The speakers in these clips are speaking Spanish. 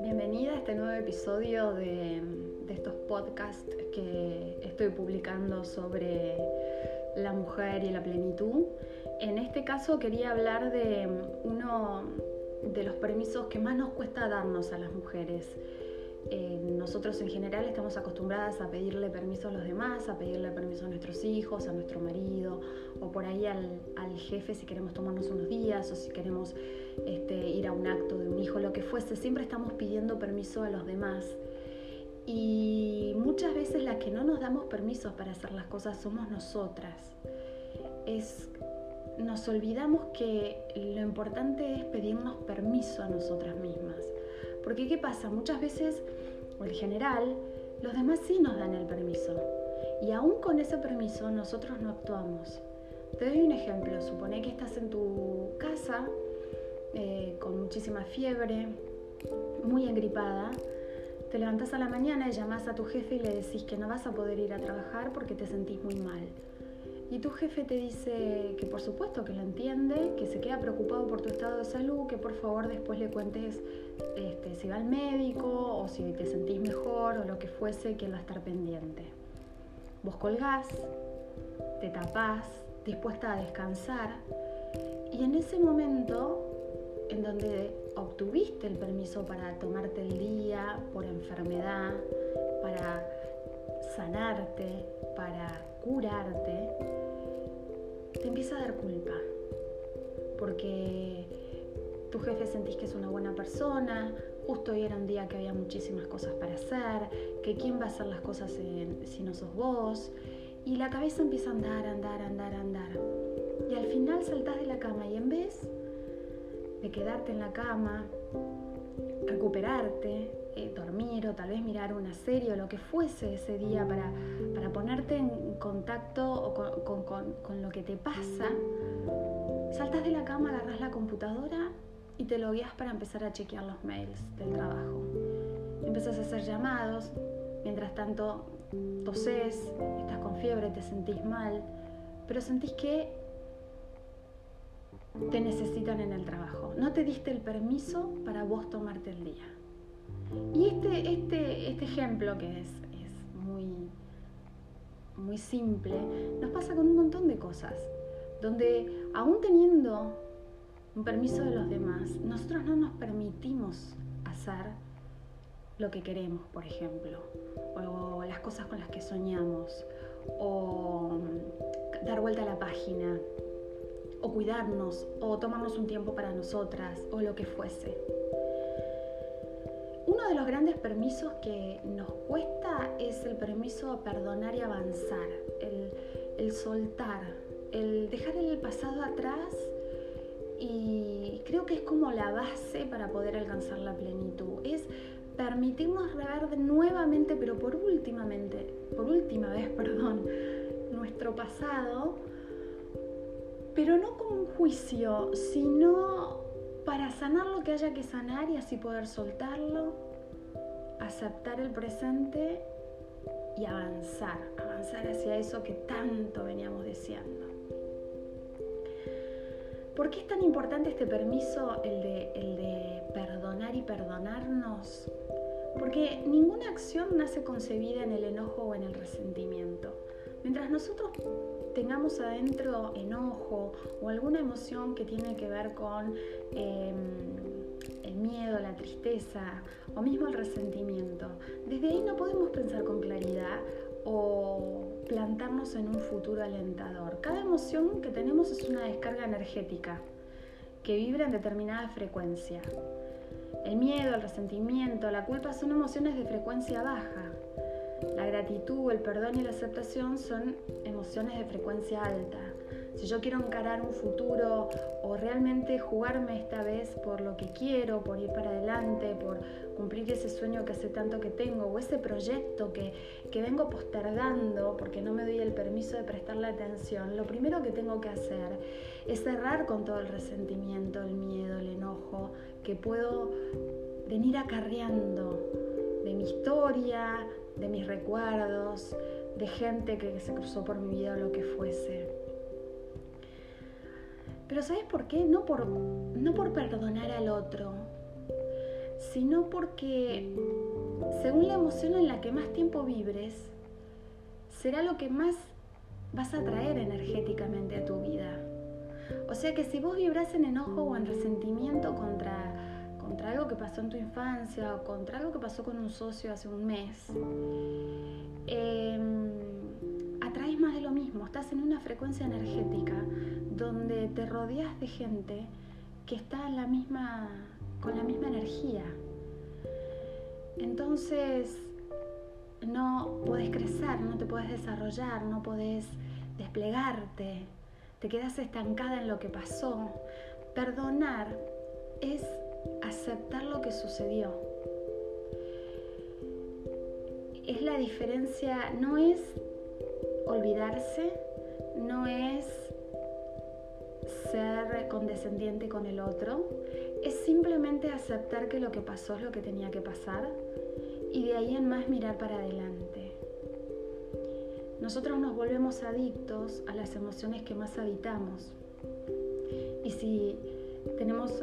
Bienvenida a este nuevo episodio de, estos podcasts que estoy publicando sobre la mujer y la plenitud. En este caso quería hablar de uno de los permisos que más nos cuesta darnos a las mujeres. Eh, nosotros en general estamos acostumbradas a pedirle permiso a los demás, a pedirle permiso a nuestros hijos, a nuestro marido, o por ahí al, jefe si queremos tomarnos unos días o si queremos este, ir a un acto de un hijo, lo que fuese. Siempre estamos pidiendo permiso a los demás. Y muchas veces las que no nos damos permisos para hacer las cosas somos nosotras. Es nos olvidamos que lo importante es pedirnos permiso a nosotras mismas. Porque ¿qué pasa? Muchas veces, o en general, los demás sí nos dan el permiso. Y aún con ese permiso nosotros no actuamos. Te doy un ejemplo. Supone que estás en tu casa eh, con muchísima fiebre, muy engripada. Te levantas a la mañana y llamas a tu jefe y le decís que no vas a poder ir a trabajar porque te sentís muy mal. Y tu jefe te dice que por supuesto que lo entiende, que se queda preocupado por tu estado de salud, que por favor después le cuentes este, si va al médico o si te sentís mejor o lo que fuese, que él va a estar pendiente. Vos colgás, te tapás, dispuesta a descansar y en ese momento en donde obtuviste el permiso para tomarte el día por enfermedad, para sanarte, para curarte, te empieza a dar culpa. Porque tu jefe sentís que es una buena persona, justo hoy era un día que había muchísimas cosas para hacer, que quién va a hacer las cosas si no sos vos. Y la cabeza empieza a andar, andar, andar, andar. Y al final saltás de la cama y en vez de quedarte en la cama, recuperarte, eh, dormir o tal vez mirar una serie o lo que fuese ese día para, para ponerte en contacto con, con, con, lo que te pasa, saltas de la cama, agarras la computadora y te lo guías para empezar a chequear los mails del trabajo. Empiezas a hacer llamados, mientras tanto toses, estás con fiebre, te sentís mal, pero sentís que te necesitan en el trabajo. No te diste el permiso para vos tomarte el día. Y este, este, este ejemplo, que es, muy, muy simple, nos pasa con un montón de cosas, donde aún teniendo un permiso de los demás, nosotros no nos permitimos hacer lo que queremos, por ejemplo, o las cosas con las que soñamos, o dar vuelta a la página, o cuidarnos, o tomarnos un tiempo para nosotras, o lo que fuese. Uno de los grandes permisos que nos cuesta es el permiso a perdonar y avanzar, el, soltar, el dejar el pasado atrás y creo que es como la base para poder alcanzar la plenitud. Es permitirnos rever nuevamente, pero por últimamente, por última vez, perdón, nuestro pasado, pero no como un juicio, sino para sanar lo que haya que sanar y así poder soltarlo, aceptar el presente y avanzar, avanzar hacia eso que tanto veníamos deseando. ¿Por qué es tan importante este permiso, el de, perdonar y perdonarnos? Porque ninguna acción nace concebida en el enojo o en el resentimiento. Mientras nosotros tengamos adentro enojo o alguna emoción que tiene que ver con em, el miedo, la tristeza o mismo el resentimiento, desde ahí no podemos pensar con claridad o plantarnos en un futuro alentador. Cada emoción que tenemos es una descarga energética que vibra en determinada frecuencia. El miedo, el resentimiento, la culpa son emociones de frecuencia baja la gratitud, el perdón y la aceptación son emociones de frecuencia alta. Si yo quiero encarar un futuro o realmente jugarme esta vez por lo que quiero, por ir para adelante, por cumplir ese sueño que hace tanto que tengo o ese proyecto que, que vengo postergando porque no me doy el permiso de prestarle atención, lo primero que tengo que hacer es cerrar con todo el resentimiento, el miedo, el enojo que puedo venir acarreando de mi historia, de mis recuerdos, de gente que se cruzó por mi vida o lo que fuese. Pero ¿sabes por qué? No por, no por perdonar al otro, sino porque según la emoción en la que más tiempo vibres, será lo que más vas a traer energéticamente a tu vida. O sea que si vos vibras en enojo o en resentimiento contra, contra algo que pasó en tu infancia o contra algo que pasó con un socio hace un mes, em, atraes más de lo mismo, estás en una frecuencia energética donde te rodeas de gente que está en la misma, con la misma energía. Entonces, no puedes crecer, no te puedes desarrollar, no puedes desplegarte, te quedas estancada en lo que pasó. Perdonar es aceptar lo que sucedió. Es la diferencia, no es olvidarse, no es ser condescendiente con el otro, es simplemente aceptar que lo que pasó es lo que tenía que pasar y de ahí en más mirar para adelante. Nosotros nos volvemos adictos a las emociones que más habitamos. Y si tenemos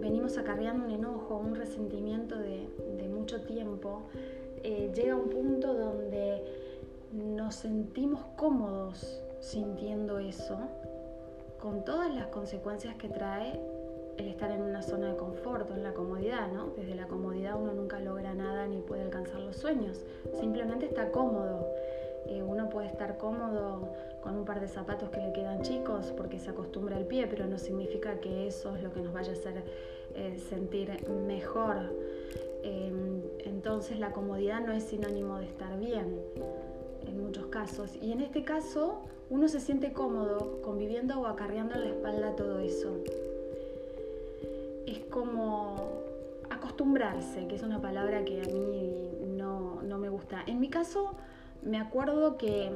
venimos acarreando un enojo, un resentimiento de, mucho tiempo, eh, llega un punto donde nos sentimos cómodos sintiendo eso, con todas las consecuencias que trae el estar en una zona de confort en la comodidad, ¿no? Desde la comodidad uno nunca logra nada ni puede alcanzar los sueños, simplemente está cómodo. Uno puede estar cómodo con un par de zapatos que le quedan chicos porque se acostumbra al pie, pero no significa que eso es lo que nos vaya a hacer eh, sentir mejor. Em, entonces la comodidad no es sinónimo de estar bien en muchos casos. Y en este caso uno se siente cómodo conviviendo o acarreando en la espalda todo eso. Es como acostumbrarse, que es una palabra que a mí no, no me gusta. En mi caso, me acuerdo que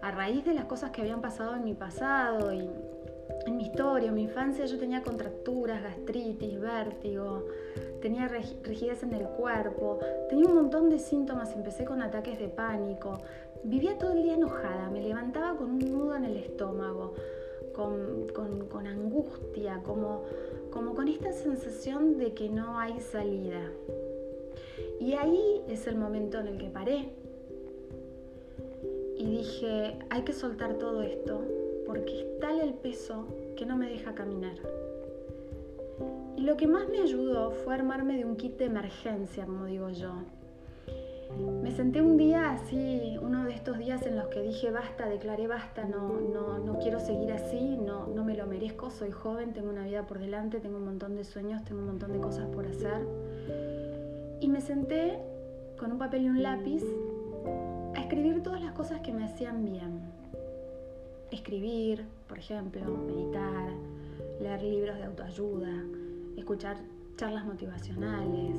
a raíz de las cosas que habían pasado en mi pasado y en mi historia, en mi infancia, yo tenía contracturas, gastritis, vértigo, tenía rigidez en el cuerpo, tenía un montón de síntomas, empecé con ataques de pánico, vivía todo el día enojada, me levantaba con un nudo en el estómago, con, angustia, como, como con esta sensación de que no hay salida. Y ahí es el momento en el que paré, y dije, hay que soltar todo esto porque es tal el peso que no me deja caminar. Y lo que más me ayudó fue armarme de un kit de emergencia, como digo yo. Me senté un día así, uno de estos días en los que dije basta, declaré basta, no, no, no quiero seguir así, no, no me lo merezco, soy joven, tengo una vida por delante, tengo un montón de sueños, tengo un montón de cosas por hacer. Y me senté con un papel y un lápiz a escribir todas las cosas que me hacían bien. Escribir, por ejemplo, meditar, leer libros de autoayuda, escuchar charlas motivacionales,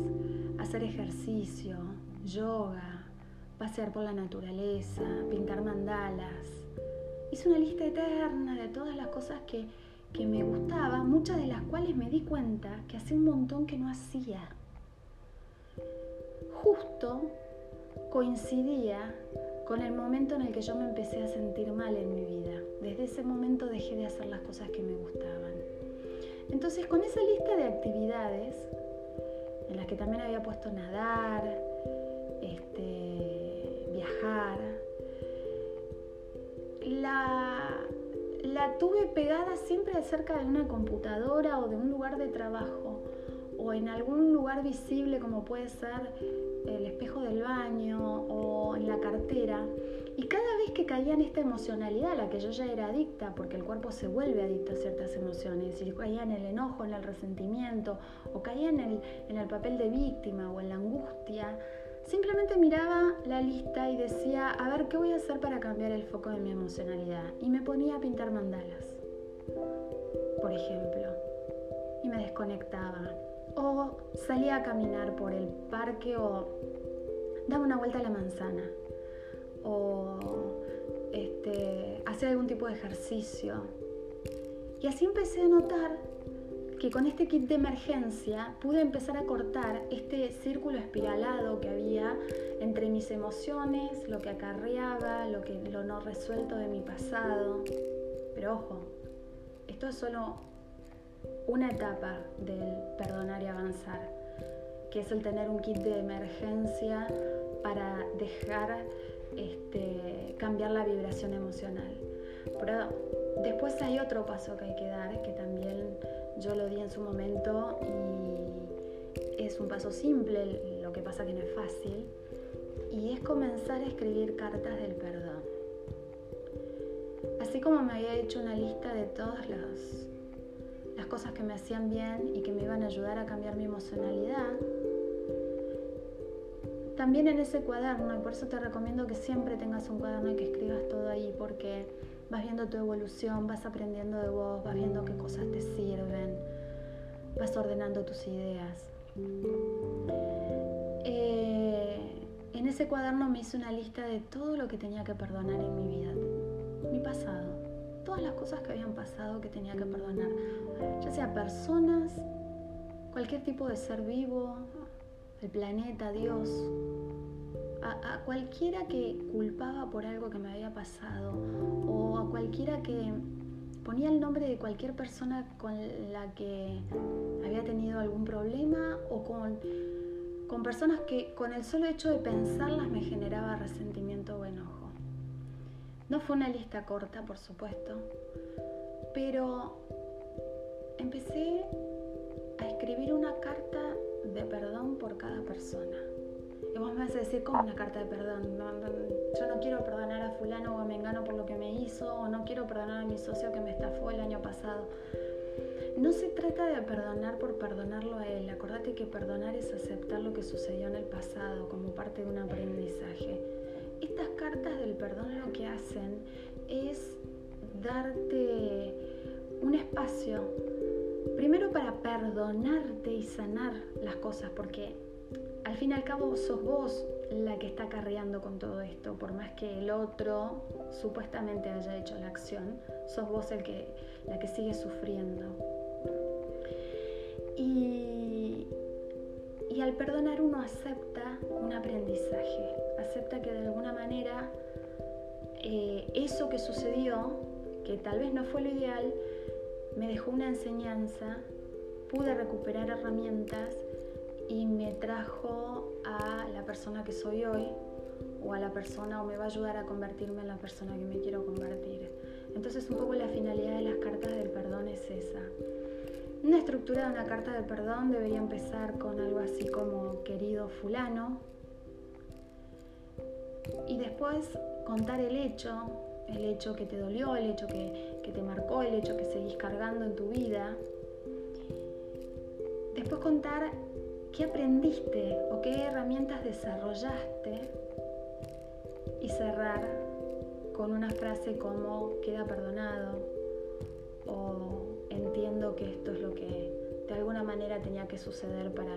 hacer ejercicio, yoga, pasear por la naturaleza, pintar mandalas. Hice una lista eterna de todas las cosas que, que me gustaban, muchas de las cuales me di cuenta que hace un montón que no hacía. Justo coincidía con el momento en el que yo me empecé a sentir mal en mi vida. Desde ese momento dejé de hacer las cosas que me gustaban. Entonces con esa lista de actividades, en las que también había puesto nadar, este, viajar, la, la tuve pegada siempre cerca de una computadora o de un lugar de trabajo o en algún lugar visible como puede ser el espejo del baño o en la cartera. Y cada vez que caía en esta emocionalidad, la que yo ya era adicta, porque el cuerpo se vuelve adicto a ciertas emociones, y caía en el enojo, en el resentimiento, o caía en el, en el papel de víctima o en la angustia, simplemente miraba la lista y decía, a ver, ¿qué voy a hacer para cambiar el foco de mi emocionalidad? Y me ponía a pintar mandalas, por ejemplo, y me desconectaba o salía a caminar por el parque o daba una vuelta a la manzana o este, hacía algún tipo de ejercicio. Y así empecé a notar que con este kit de emergencia pude empezar a cortar este círculo espiralado que había entre mis emociones, lo que acarreaba, lo, que, lo no resuelto de mi pasado. Pero ojo, esto es solo una etapa del perdonar y avanzar, que es el tener un kit de emergencia para dejar este, cambiar la vibración emocional. Pero después hay otro paso que hay que dar, que también yo lo di en su momento y es un paso simple, lo que pasa que no es fácil, y es comenzar a escribir cartas del perdón. Así como me había hecho una lista de todas las, las cosas que me hacían bien y que me iban a ayudar a cambiar mi emocionalidad, también en ese cuaderno, y por eso te recomiendo que siempre tengas un cuaderno y que escribas todo ahí, porque vas viendo tu evolución, vas aprendiendo de vos, vas viendo qué cosas te sirven, vas ordenando tus ideas. Eh, en ese cuaderno me hice una lista de todo lo que tenía que perdonar en mi vida, mi pasado, todas las cosas que habían pasado que tenía que perdonar, ya sea personas, cualquier tipo de ser vivo, el planeta, Dios, a, cualquiera que culpaba por algo que me había pasado o a cualquiera que ponía el nombre de cualquier persona con la que había tenido algún problema o con, con personas que con el solo hecho de pensarlas me generaba resentimiento o enojo. No fue una lista corta, por supuesto, pero empecé a escribir una carta de perdón por cada persona. Y vos me vas a decir, como una carta de perdón? yo no quiero perdonar a fulano o a mengano por lo que me hizo, o no quiero perdonar a mi socio que me estafó el año pasado. No se trata de perdonar por perdonarlo a él. Acordate que perdonar es aceptar lo que sucedió en el pasado como parte de un aprendizaje. Cartas del perdón lo que hacen es darte un espacio Primero para perdonarte y sanar las cosas, porque al fin y al cabo sos vos la que está carreando con todo esto, por más que el otro supuestamente haya hecho la acción, sos vos el que, la que sigue sufriendo. Y, y al perdonar uno acepta un aprendizaje, acepta que de alguna manera eh, eso que sucedió, que tal vez no fue lo ideal, me dejó una enseñanza, pude recuperar herramientas y me trajo a la persona que soy hoy o a la persona o me va a ayudar a convertirme en la persona que me quiero convertir. Entonces un poco la finalidad de las cartas del perdón es esa. Una estructura de una carta de perdón debería empezar con algo así como querido fulano y después contar el hecho, el hecho que te dolió, el hecho que, te marcó, el hecho que seguís cargando en tu vida. Después contar qué aprendiste o qué herramientas desarrollaste y cerrar con una frase como queda perdonado o entiendo que esto es lo que de alguna manera tenía que suceder para,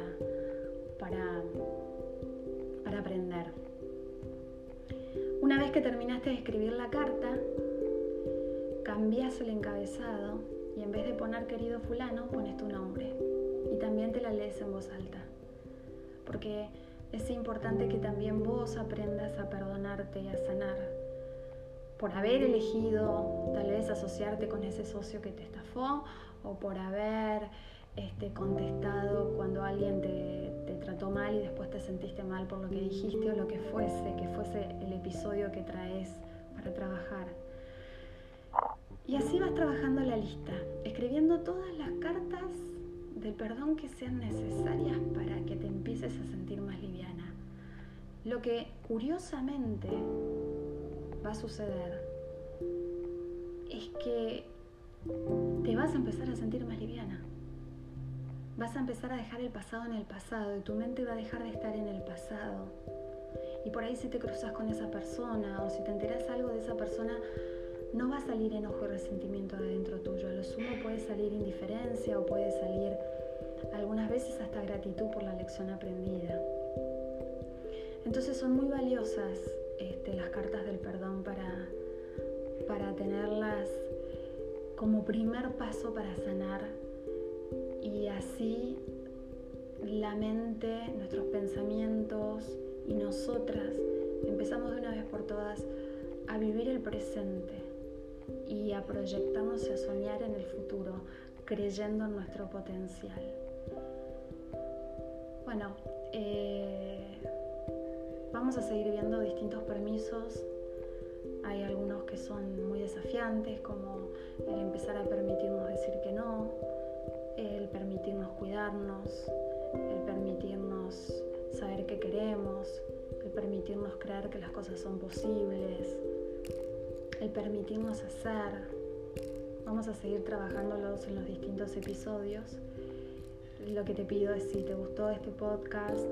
para, para aprender. Una vez que terminaste de escribir la carta, cambias el encabezado y en vez de poner querido fulano, pones tu nombre y también te la lees en voz alta. Porque es importante que también vos aprendas a perdonarte y a sanar por haber elegido tal vez asociarte con ese socio que te estafó o por haber este, contestado cuando alguien te, trató mal y después te sentiste mal por lo que dijiste o lo que fuese, que fuese el episodio que traes para trabajar. Y así vas trabajando la lista, escribiendo todas las cartas del perdón que sean necesarias para que te empieces a sentir más liviana. Lo que curiosamente va a suceder es que te vas a empezar a sentir más liviana vas a empezar a dejar el pasado en el pasado y tu mente va a dejar de estar en el pasado. Y por ahí si te cruzas con esa persona o si te enteras algo de esa persona, no va a salir enojo y resentimiento adentro tuyo. A lo sumo puede salir indiferencia o puede salir algunas veces hasta gratitud por la lección aprendida. Entonces son muy valiosas este, las cartas del perdón para, para tenerlas como primer paso para sanar y así la mente, nuestros pensamientos y nosotras empezamos de una vez por todas a vivir el presente. y a proyectarnos y a soñar en el futuro, creyendo en nuestro potencial. Bueno, eh, vamos a seguir viendo distintos permisos. Hay algunos que son muy desafiantes, como el empezar a permitirnos decir que no, el permitirnos cuidarnos, el permitirnos saber qué queremos, el permitirnos creer que las cosas son posibles, el permitirnos hacer. Vamos a seguir trabajándolos en los distintos episodios lo que te pido es si te gustó este podcast,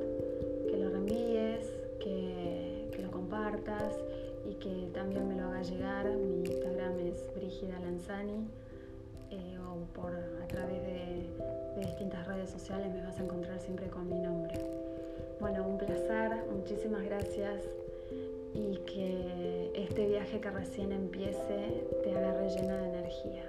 que lo reenvíes, que, lo compartas y que también me lo hagas llegar. Mi Instagram es Brigida Lanzani por a través de, de distintas redes sociales me vas a encontrar siempre con mi nombre. Bueno, un placer, muchísimas gracias y que este viaje que recién empiece te haga relleno de energía.